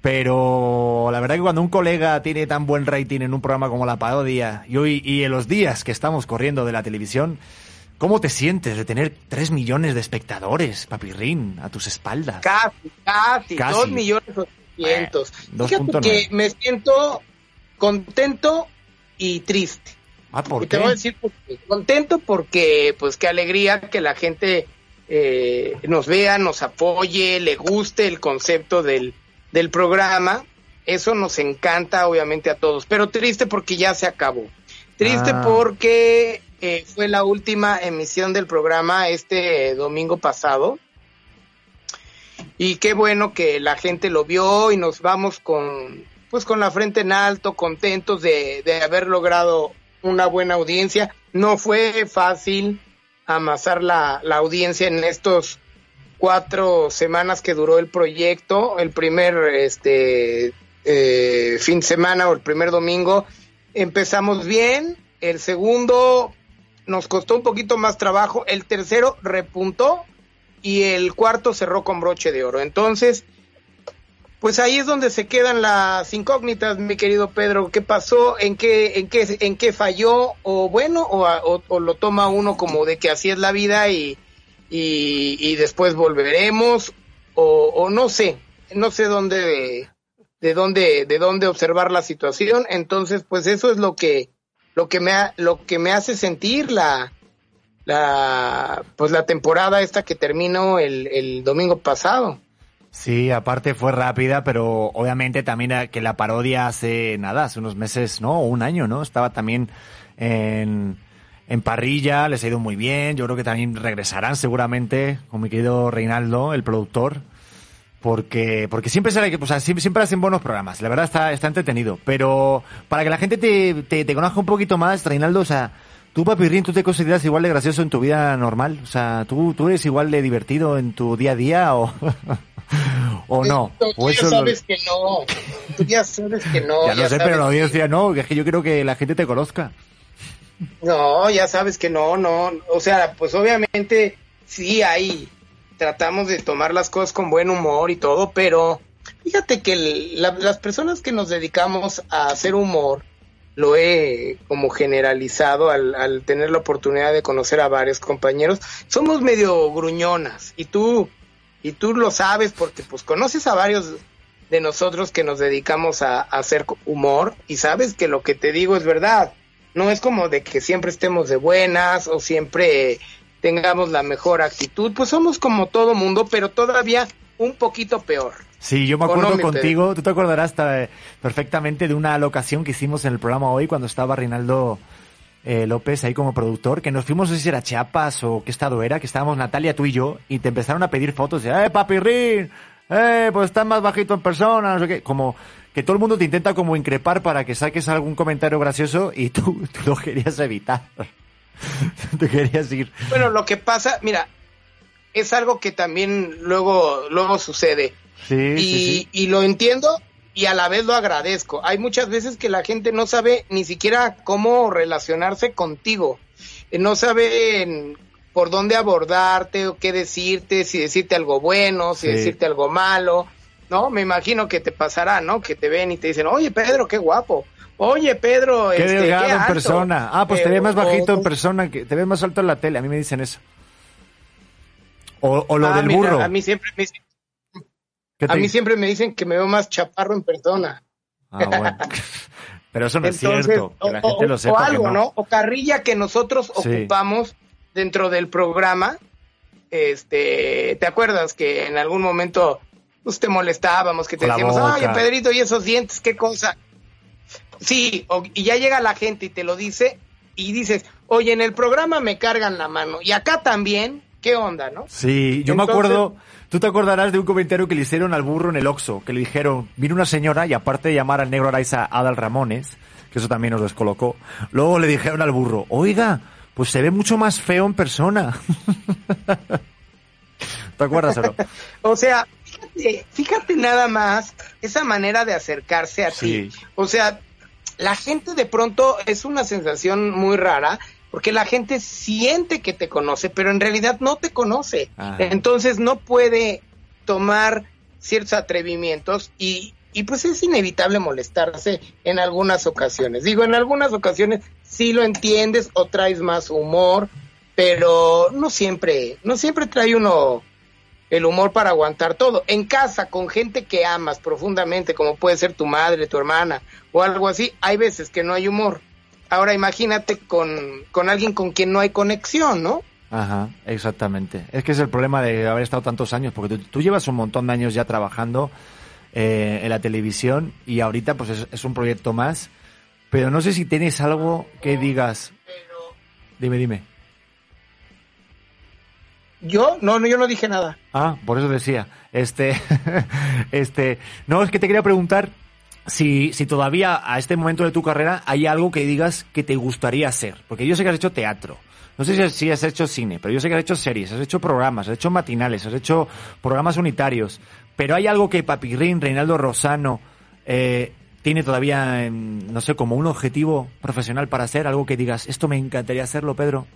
Pero la verdad que cuando un colega tiene tan buen rating en un programa como La Parodia y hoy y en los días que estamos corriendo de la televisión, ¿cómo te sientes de tener tres millones de espectadores, papirrín, a tus espaldas? Casi, casi. Casi. Dos millones ochocientos. Bueno, Fíjate 2.9. que me siento contento y triste. Ah, ¿por y qué? te voy a decir por qué. contento porque, pues, qué alegría que la gente eh, nos vea, nos apoye, le guste el concepto del, del programa. Eso nos encanta, obviamente, a todos. Pero triste porque ya se acabó. Triste Ah. porque fue la última emisión del programa este domingo pasado. Y qué bueno que la gente lo vio y nos vamos con, pues con la frente en alto, contentos de, de haber logrado una buena audiencia. No fue fácil amasar la, la audiencia en estos cuatro semanas que duró el proyecto. El primer este eh, fin de semana o el primer domingo empezamos bien. El segundo nos costó un poquito más trabajo. El tercero repuntó y el cuarto cerró con broche de oro. Entonces, pues ahí es donde se quedan las incógnitas, mi querido Pedro. ¿Qué pasó? ¿En qué, en qué, en qué falló? O bueno, o, o- lo toma uno como de que así es la vida y, y, y después volveremos, o, o no sé, no sé dónde, de dónde, de dónde observar la situación. Entonces, pues eso es lo que, lo que me, ha- lo que me hace sentir la, la, pues la temporada esta que terminó el, el domingo pasado. Sí, aparte fue rápida, pero obviamente también que la parodia hace nada, hace unos meses, ¿no? Un año, ¿no? Estaba también en, en parrilla, les ha ido muy bien. Yo creo que también regresarán seguramente con mi querido Reinaldo, el productor. Porque, porque siempre sale, o sea, siempre, siempre hacen buenos programas. La verdad está, está entretenido. Pero para que la gente te, te, te conozca un poquito más, Reinaldo, o sea, tú, Papirrín, tú te consideras igual de gracioso en tu vida normal. O sea, tú, tú eres igual de divertido en tu día a día o, o no. Tú, O ya lo- sabes que no. Tú ya sabes que no. ya lo sé, pero la que- audiencia no, que es que yo quiero que la gente te conozca. No, ya sabes que no, no. O sea, pues obviamente sí hay. Tratamos de tomar las cosas con buen humor y todo, pero fíjate que las personas que nos dedicamos a hacer humor, lo he como generalizado al, al tener la oportunidad de conocer a varios compañeros, somos medio gruñonas y tú y tú lo sabes porque pues conoces a varios de nosotros que nos dedicamos a hacer humor y sabes que lo que te digo es verdad. No es como de que siempre estemos de buenas o siempre tengamos la mejor actitud, pues somos como todo mundo, pero todavía un poquito peor. Sí, yo me ¿O acuerdo no, contigo, tú te acordarás eh, perfectamente de una locación que hicimos en el programa hoy cuando estaba Reinaldo eh, López ahí como productor, que nos fuimos, no sé si era Chiapas o qué estado era, que estábamos Natalia, tú y yo, y te empezaron a pedir fotos de, ¡eh, papirrín! ¡eh, pues estás más bajito en persona! No sé qué, como que todo el mundo te intenta como increpar para que saques algún comentario gracioso y tú, tú lo querías evitar. te querías ir. Bueno, lo que pasa, mira, es algo que también luego, luego sucede. Sí, y, sí, sí. y lo entiendo y a la vez lo agradezco. Hay muchas veces que la gente no sabe ni siquiera cómo relacionarse contigo. Eh, No sabe por dónde abordarte o qué decirte, si decirte algo bueno, si decirte algo malo. No, me imagino que te pasará, ¿no? Que te ven y te dicen, oye Pedro, qué guapo. Oye Pedro, Qué este, delgado qué en alto". persona. Ah, pues te Eh, ves más o- bajito en persona, que te ves más alto en la tele. A mí me dicen eso. O, o lo Ah, del mira, burro. A mí siempre me dicen ¿Qué te A mí siempre me dicen que me veo más chaparro en persona. Ah, bueno. Pero eso no Entonces, es cierto. Que o, la gente lo sepa. o que algo, no. no. O carrilla que nosotros Sí. ocupamos dentro del programa. Este, ¿te acuerdas que en algún momento pues, te molestábamos, que te la decíamos, boca. oye Pedrito, y esos dientes, qué cosa? Sí, o- y ya llega la gente y te lo dice, y dices, oye, en el programa me cargan la mano, y acá también, ¿qué onda, no? Sí, yo me acuerdo, tú te acordarás de un comentario que le hicieron al burro en el Oxxo, que le dijeron, vino una señora y aparte de llamar al negro Araiza Adal Ramones, que eso también nos descolocó, luego le dijeron al burro, oiga, pues se ve mucho más feo en persona. ¿Te acuerdas o no? O sea, fíjate, fíjate nada más esa manera de acercarse a Sí. ti. O sea, la gente de pronto es una sensación muy rara porque la gente siente que te conoce, pero en realidad no te conoce. Ajá. Entonces no puede tomar ciertos atrevimientos y, y pues es inevitable molestarse en algunas ocasiones. Digo, en algunas ocasiones sí lo entiendes o traes más humor, pero no siempre, no siempre trae uno el humor para aguantar todo. En casa, con gente que amas profundamente, como puede ser tu madre, tu hermana o algo así, hay veces que no hay humor. Ahora imagínate con, con alguien con quien no hay conexión, ¿no? Ajá, exactamente. Es que es el problema de haber estado tantos años, porque tú, tú llevas un montón de años ya trabajando eh, en la televisión y ahorita pues es, es un proyecto más, pero no sé si tienes algo que digas. Dime, dime. Yo, no, no, yo no dije nada. Ah, por eso decía. Este, este, no, es que te quería preguntar si, si todavía a este momento de tu carrera hay algo que digas que te gustaría hacer. Porque yo sé que has hecho teatro. No sé si, has hecho cine, pero yo sé que has hecho series, has hecho programas, has hecho matinales, has hecho programas unitarios. Pero hay algo que Papirrín, Reinaldo Rosano, eh, tiene todavía, em, no sé, como un objetivo profesional para hacer, algo que digas, esto me encantaría hacerlo, Pedro.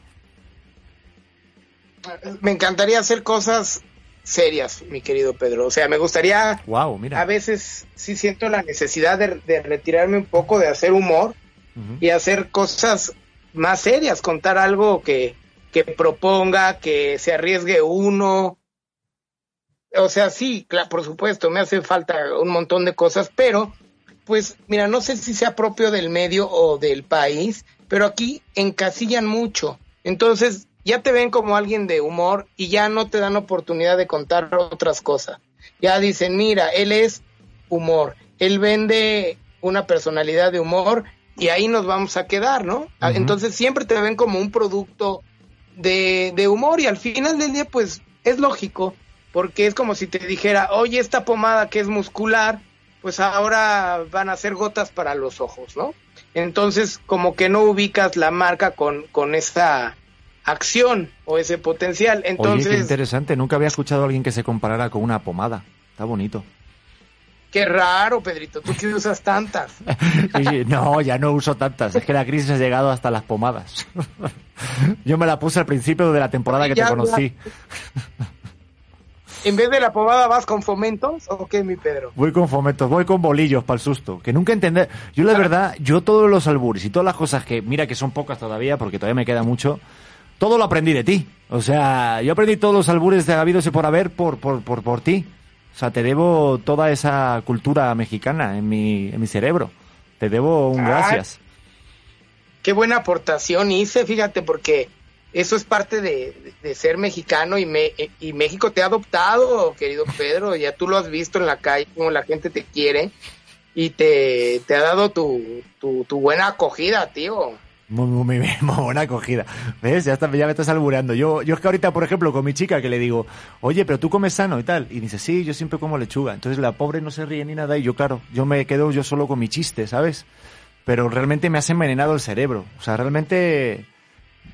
Me encantaría hacer cosas serias, mi querido Pedro. O sea, me gustaría, Wow, mira. a veces sí siento la necesidad de, de retirarme un poco, de hacer humor y hacer cosas más serias, contar algo que, que proponga, que se arriesgue uno. O sea, sí, claro, por supuesto, me hace falta un montón de cosas, pero pues mira, no sé si sea propio del medio o del país, pero aquí encasillan mucho. Entonces, ya te ven como alguien de humor y ya no te dan oportunidad de contar otras cosas. Ya dicen, mira, él es humor, él vende una personalidad de humor y ahí nos vamos a quedar, ¿no? Ah. Entonces siempre te ven como un producto de, de humor y al final del día pues es lógico, porque es como si te dijera, oye, esta pomada que es muscular, pues ahora van a ser gotas para los ojos, ¿no? Entonces como que no ubicas la marca con, con esa acción o ese potencial. Oye, qué Entonces, interesante. Nunca había escuchado a alguien que se comparara con una pomada. Está bonito. qué raro, Pedrito, tú que usas tantas. No, ya no uso tantas. Es que la crisis ha llegado hasta las pomadas. Yo me la puse al principio de la temporada que te conocí. En vez de la pomada vas con fomentos, ¿o qué, mi Pedro? Voy con fomentos, voy con bolillos para el susto. Que nunca entender. Yo la verdad, yo todos los albures y todas las cosas que, mira que son pocas todavía, porque todavía me queda mucho, todo lo aprendí de ti. O sea, yo aprendí todos los albures de habidos y por haber por, por, por, por ti. O sea, te debo toda esa cultura mexicana en mi, en mi cerebro. Te debo un Ah, gracias. Qué buena aportación hice, fíjate, porque eso es parte de, de ser mexicano y, me, y México te ha adoptado, querido Pedro, ya tú lo has visto en la calle, como la gente te quiere y te, te ha dado tu, tu, tu buena acogida, tío. Muy, muy, buena acogida. ¿Ves? Ya, ya me estás albureando. Yo, yo es que ahorita, por ejemplo, con mi chica que le digo, oye, pero tú comes sano y tal. Y dice, sí, yo siempre como lechuga. Entonces la pobre no se ríe ni nada. Y yo, claro, yo me quedo yo solo con mi chiste, ¿sabes? Pero realmente me has envenenado el cerebro. O sea, realmente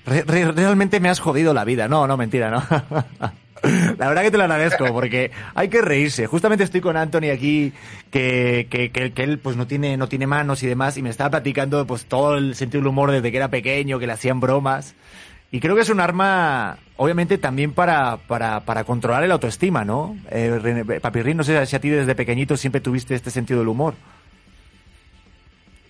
Re- re- realmente me has jodido la vida. No, no, mentira, no. La verdad que te lo agradezco porque hay que reírse. Justamente estoy con Anthony aquí que, que, él pues no tiene, no tiene manos y demás y me estaba platicando pues todo el sentido del humor desde que era pequeño, que le hacían bromas. Y creo que es un arma, obviamente, también para, para, para controlar el autoestima, ¿no? Eh, René- Papirrín, no sé si a ti desde pequeñito siempre tuviste este sentido del humor.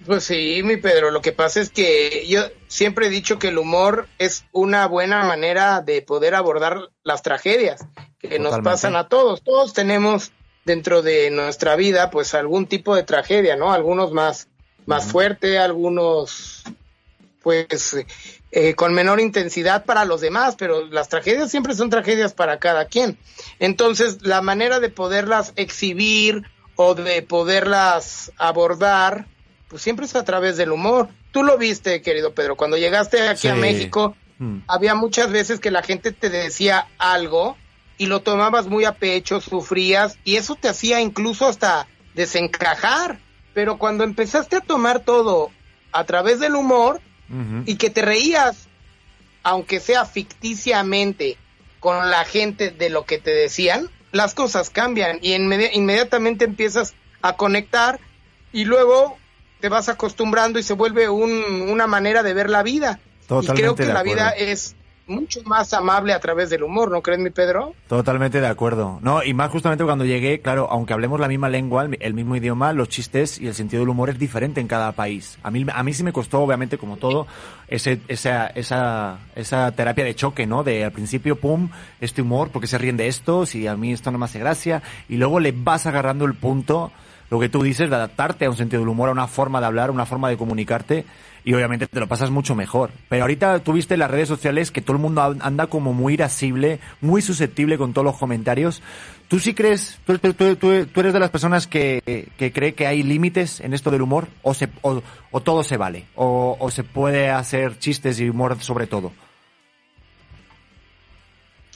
Pues sí, mi Pedro, lo que pasa es que yo siempre he dicho que el humor es una buena manera de poder abordar las tragedias que nos pasan a todos. Todos tenemos dentro de nuestra vida pues algún tipo de tragedia, ¿no? Algunos más, más fuerte, algunos pues eh, con menor intensidad para los demás, pero las tragedias siempre son tragedias para cada quien. Entonces, la manera de poderlas exhibir o de poderlas abordar, pues siempre es a través del humor. Tú lo viste, querido Pedro, cuando llegaste aquí a. México, Mm. había muchas veces que la gente te decía algo y lo tomabas muy a pecho, sufrías y eso te hacía incluso hasta desencajar. Pero cuando empezaste a tomar todo a través del humor y que te reías, aunque sea ficticiamente, con la gente de lo que te decían, las cosas cambian y inmedi- inmediatamente empiezas a conectar y luego te vas acostumbrando y se vuelve un- una manera de ver la vida. Totalmente y creo que la vida es mucho más amable a través del humor, ¿no crees, mi Pedro? Totalmente de acuerdo. No, y más justamente cuando llegué, claro, aunque hablemos la misma lengua, el, el mismo idioma, los chistes y el sentido del humor es diferente en cada país. A mí, a mí sí me costó, obviamente, como todo, ese, esa, esa, esa terapia de choque, ¿no? De al principio, pum, este humor, porque se ríen de esto, si a mí esto no me hace gracia, y luego le vas agarrando el punto, lo que tú dices, de adaptarte a un sentido del humor, a una forma de hablar, una forma de comunicarte, y obviamente te lo pasas mucho mejor. Pero ahorita tú viste en las redes sociales que todo el mundo anda como muy irascible, muy susceptible con todos los comentarios. ¿Tú sí crees, tú, tú- tú- eres de las personas que, que cree que hay límites en esto del humor? ¿O, se, o, o todo se vale? O, ¿O se puede hacer chistes y humor sobre todo?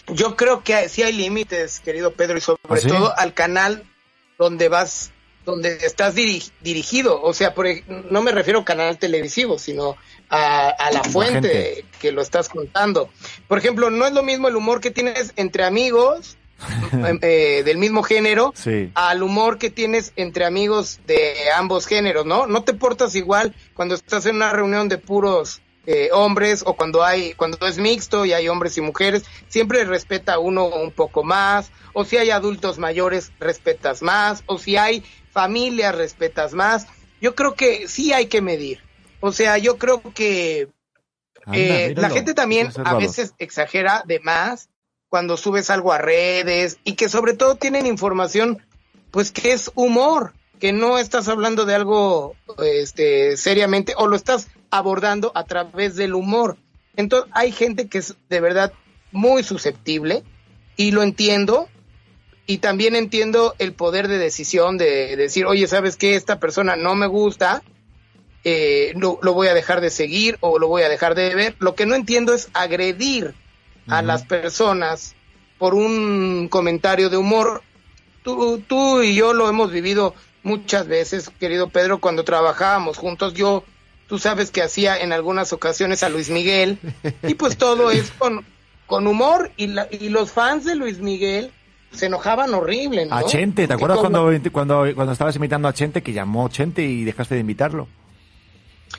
Yo creo que sí hay límites, querido Pedro, y sobre ¿Ah, sí? todo al canal donde vas, donde estás diri- dirigido. O sea, por, no me refiero a canal televisivo, sino a, a la fuente que lo estás contando. Por ejemplo, no es lo mismo el humor que tienes entre amigos em, eh, del mismo género Sí. al humor que tienes entre amigos de ambos géneros, ¿no? No te portas igual cuando estás en una reunión de puros eh, hombres o cuando hay cuando es mixto y hay hombres y mujeres, siempre respeta uno un poco más, o si hay adultos mayores respetas más, o si hay familias respetas más. Yo creo que sí hay que medir. O sea, yo creo que Anda, eh, la gente también a veces exagera de más cuando subes algo a redes y que sobre todo tienen información pues que es humor, que no estás hablando de algo este seriamente o lo estás abordando a través del humor. Entonces hay gente que es de verdad muy susceptible y lo entiendo y también entiendo el poder de decisión de decir, oye, ¿sabes qué? Esta persona no me gusta, eh, lo, lo voy a dejar de seguir o lo voy a dejar de ver. Lo que no entiendo es agredir a las personas por un comentario de humor. Tú, tú y yo lo hemos vivido muchas veces, querido Pedro, cuando trabajábamos juntos. Yo, tú sabes que hacía en algunas ocasiones a Luis Miguel y pues todo es con, con humor y, la- y los fans de Luis Miguel se enojaban horrible, ¿no? A Chente, ¿te acuerdas cuando, cuando, cuando estabas imitando a Chente que llamó Chente y dejaste de invitarlo?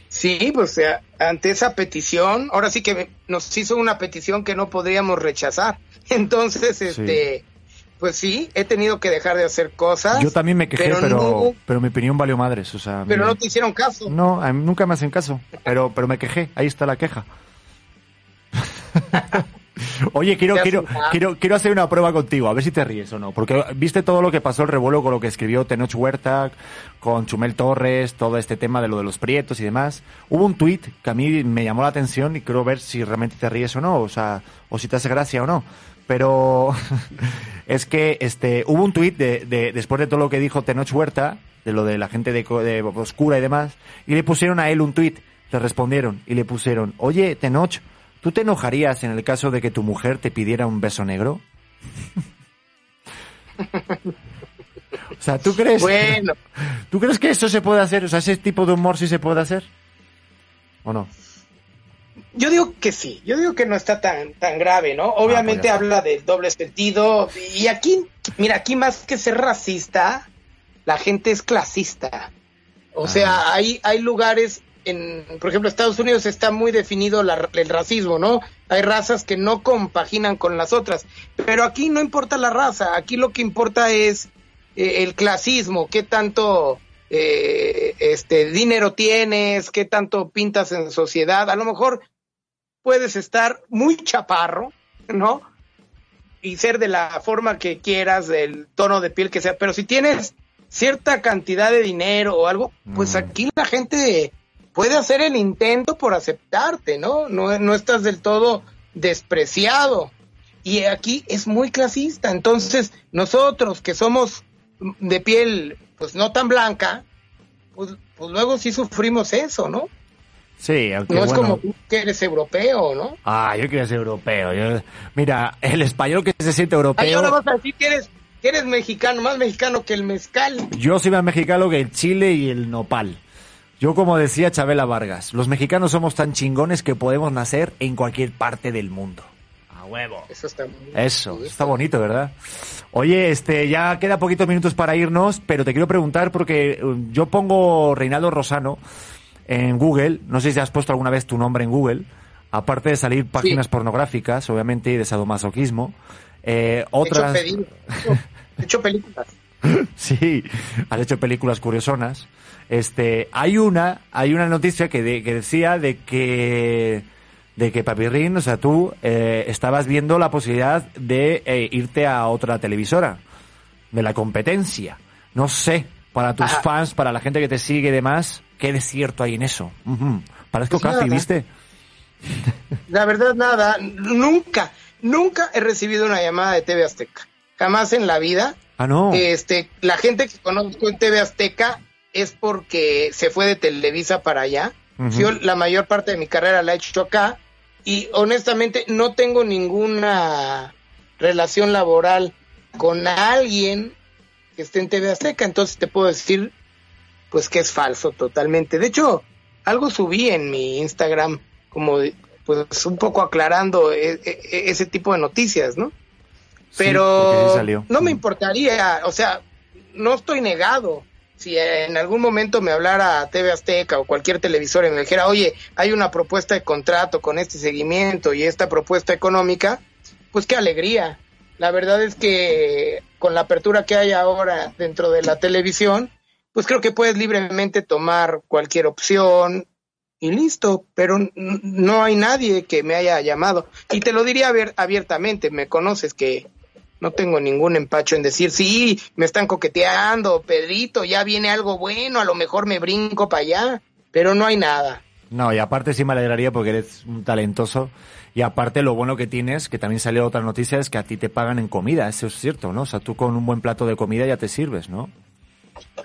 Sí, pues sea, ante esa petición, ahora sí que nos hizo una petición que no podríamos rechazar. Entonces, este, pues sí, he tenido que dejar de hacer cosas. Yo también me quejé, pero pero, no- pero mi opinión valió madres. O sea, pero mi- no te hicieron caso. No, a mí nunca me hacen caso, pero, pero me quejé, ahí está la queja. Oye, quiero, quiero, quiero, quiero hacer una prueba contigo, a ver si te ríes o no. Porque viste todo lo que pasó el revuelo con lo que escribió Tenoch Huerta, con Chumel Torres, todo este tema de lo de los prietos y demás. Hubo un tuit que a mí me llamó la atención y quiero ver si realmente te ríes o no, o sea, o si te hace gracia o no. Pero es que este hubo un tuit de, de, después de todo lo que dijo Tenoch Huerta, de lo de la gente de, de Oscura y demás, y le pusieron a él un tuit, le respondieron y le pusieron, oye Tenoch, ¿tú te enojarías en el caso de que tu mujer te pidiera un beso negro? o sea, ¿tú crees, Bueno, ¿tú crees que eso se puede hacer? O sea, ese tipo de humor sí se puede hacer? ¿O no? yo digo que sí, yo digo que no está tan, tan grave, ¿no? Obviamente pues habla del doble sentido y aquí, mira, aquí más que ser racista, la gente es clasista. O Ah. sea, hay, hay lugares, en, por ejemplo, Estados Unidos está muy definido la- el racismo, ¿no? Hay razas que no compaginan con las otras, pero aquí no importa la raza, aquí lo que importa es eh, el clasismo, qué tanto eh, este dinero tienes, qué tanto pintas en sociedad, a lo mejor puedes estar muy chaparro, ¿no? Y ser de la forma que quieras, del tono de piel que sea, pero si tienes cierta cantidad de dinero o algo, pues Mm. aquí la gente puede hacer el intento por aceptarte, ¿no? No, no estás del todo despreciado. Y aquí es muy clasista, entonces nosotros que somos de piel pues no tan blanca, pues, pues luego sí sufrimos eso, ¿no? Sí, aunque No es bueno. como tú que eres europeo, ¿no? Ah, yo quiero ser europeo. yo- Mira, el español que se siente Ay, europeo... ahora vas a decir que eres, que eres mexicano, más mexicano que el mezcal. Yo soy más mexicano que el chile y el nopal. Yo, como decía Chabela Vargas, los mexicanos somos tan chingones que podemos nacer en cualquier parte del mundo. A huevo. Eso está muy Eso, sí. está bonito, ¿verdad? Oye, este, ya queda poquitos minutos para irnos, pero te quiero preguntar porque um, yo pongo Reinaldo Rosano en Google, no sé si has puesto alguna vez tu nombre en Google, aparte de salir páginas pornográficas, obviamente, y de sadomasoquismo, eh, otras... He hecho, pedido. He hecho películas. Sí, has hecho películas curiosonas. Este, hay una, hay una noticia que, de- que decía de que, de que Papirrín, o sea, tú eh, estabas viendo la posibilidad de eh, irte a otra televisora, de la competencia. No sé, para tus Ajá. fans, para la gente que te sigue y demás, qué desierto hay en eso. Ujú. Parezco Pues casi, nada. ¿viste? La verdad, nada. Nunca, nunca he recibido una llamada de TV Azteca. Jamás en la vida. Ah, no. Este, la gente que conozco en TV Azteca es porque se fue de Televisa para allá. Yo la mayor parte de mi carrera la he hecho acá y honestamente no tengo ninguna relación laboral con alguien que esté en TV Azteca, entonces te puedo decir pues que es falso totalmente. De hecho, algo subí en mi Instagram como pues un poco aclarando e- e- ese tipo de noticias, ¿no? Pero sí no me importaría, o sea, no estoy negado. Si en algún momento me hablara TV Azteca o cualquier televisor y me dijera, oye, hay una propuesta de contrato con este seguimiento y esta propuesta económica, pues qué alegría. La verdad es que con la apertura que hay ahora dentro de la televisión, pues creo que puedes libremente tomar cualquier opción y listo, pero no hay nadie que me haya llamado. Y te lo diría abier- abiertamente, me conoces que no tengo ningún empacho en decir, sí, me están coqueteando, Pedrito, ya viene algo bueno, a lo mejor me brinco para allá, pero no hay nada. No, y aparte sí me alegraría porque eres un talentoso. Y aparte lo bueno que tienes, que también salió otra noticia, es que a ti te pagan en comida, eso es cierto, ¿no? O sea, tú con un buen plato de comida ya te sirves, ¿no?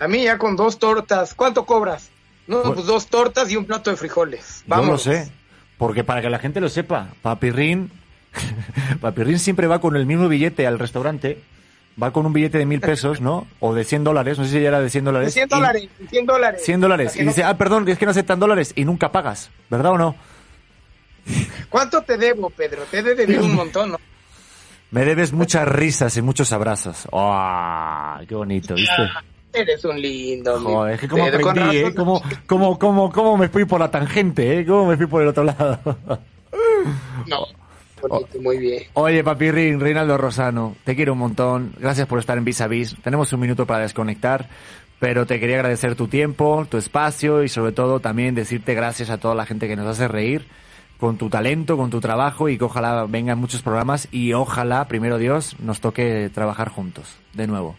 A mí ya con dos tortas, ¿cuánto cobras? No, Pues- pues dos tortas y un plato de frijoles. Yo lo Vamos. sé. Porque para que la gente lo sepa, Papirrín, Papirrín siempre va con el mismo billete al restaurante, va con un billete de mil pesos, ¿no? O de 100 dólares, no sé si ya era de 100 De dólares. 100 y- dólares, 100 dólares. 100 dólares. Y dice, ah, perdón, es que no aceptan dólares y nunca pagas, ¿verdad o no? ¿Cuánto te debo, Pedro? Te he de un montón, ¿no? Me debes muchas risas y muchos abrazos. ¡Ah! ¡Qué bonito! ¿Viste? Eres un lindo. Joder, es que como aprendí, ¿eh? Como, como, como, como me fui por la tangente, ¿eh? Cómo me fui por el otro lado. No, bonito, muy bien. Oye, Papirrín, Reinaldo Rosano, te quiero un montón. Gracias por estar en Vis a Vis. Tenemos un minuto para desconectar, pero te quería agradecer tu tiempo, tu espacio y sobre todo también decirte gracias a toda la gente que nos hace reír, con tu talento, con tu trabajo y que ojalá vengan muchos programas y ojalá, primero Dios, nos toque trabajar juntos de nuevo.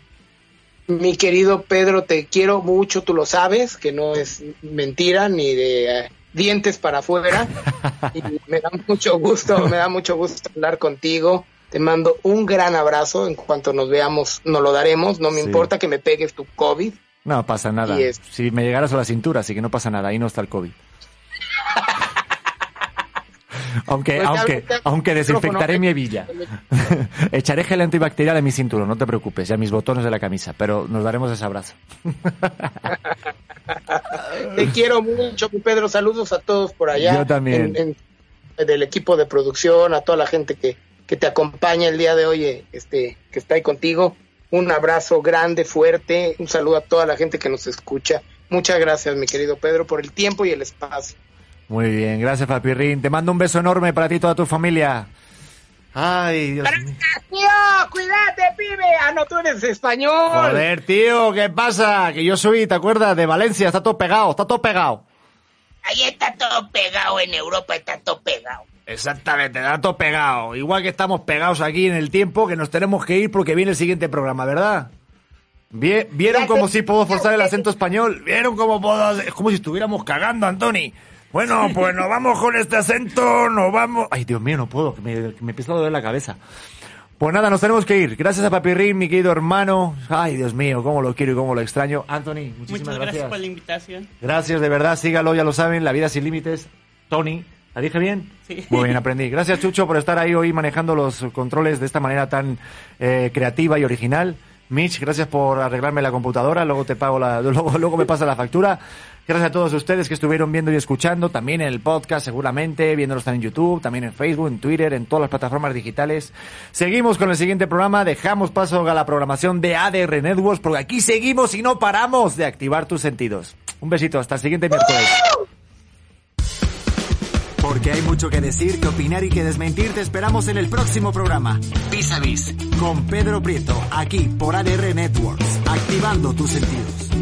Mi querido Pedro, te quiero mucho, tú lo sabes, que no es mentira ni de eh, dientes para afuera. y me da mucho gusto, me da mucho gusto hablar contigo. Te mando un gran abrazo. En cuanto nos veamos, nos lo daremos. No me Sí. importa que me pegues tu COVID. No pasa nada. Es- Si me llegaras a la cintura, así que no pasa nada, ahí no está el COVID. Aunque, Pues aunque, aunque desinfectaré mi hebilla. Echaré gel antibacterial en mi cinturón, no te preocupes, y a mis botones de la camisa, pero nos daremos ese abrazo. Te quiero mucho, Pedro. Saludos a todos por allá. Yo también. en- en- del equipo de producción, a toda la gente que, que te acompaña el día de hoy, eh, este, que está ahí contigo. Un abrazo grande, fuerte. Un saludo a toda la gente que nos escucha. Muchas gracias, mi querido Pedro, por el tiempo y el espacio. Muy bien, gracias Papirrín. Te mando un beso enorme para ti y toda tu familia. Ay, Dios mío. Tío, cuídate, pibe. Ah, no, tú eres español. Joder, tío, ¿qué pasa? Que yo soy, ¿te acuerdas? De Valencia, está todo pegado, está todo pegado. Ahí está todo pegado en Europa, está todo pegado. Exactamente, está todo pegado. Igual que estamos pegados aquí en el tiempo, que nos tenemos que ir porque viene el siguiente programa, ¿verdad? Vie- ¿Vieron cómo sí puedo forzar el acento español? ¿Vieron cómo puedo? Es como si estuviéramos cagando, Antoni. Bueno, pues nos vamos con este acento, nos vamos... Ay, Dios mío, no puedo, que me, que me empieza a doler la cabeza. Pues nada, nos tenemos que ir. Gracias a Papirrín, mi querido hermano. Ay, Dios mío, cómo lo quiero y cómo lo extraño. Anthony, muchísimas Muchas gracias gracias. por la invitación. Gracias, de verdad, sígalo, ya lo saben, La Vida Sin Límites. Tony, ¿la dije bien? Sí. Muy bien, aprendí. Gracias, Chucho, por estar ahí hoy manejando los controles de esta manera tan eh, creativa y original. Mitch, gracias por arreglarme la computadora, luego te pago la, luego, luego me pasa la factura. Gracias a todos ustedes que estuvieron viendo y escuchando, también en el podcast seguramente, viéndolos también en YouTube, también en Facebook, en Twitter, en todas las plataformas digitales. Seguimos con el siguiente programa, dejamos paso a la programación de ADR Networks, porque aquí seguimos y no paramos de activar tus sentidos. Un besito, hasta el siguiente miércoles. Porque hay mucho que decir, que opinar y que desmentir, te esperamos en el próximo programa. Vis a Vis, con Pedro Prieto, aquí por ADR Networks, activando tus sentidos.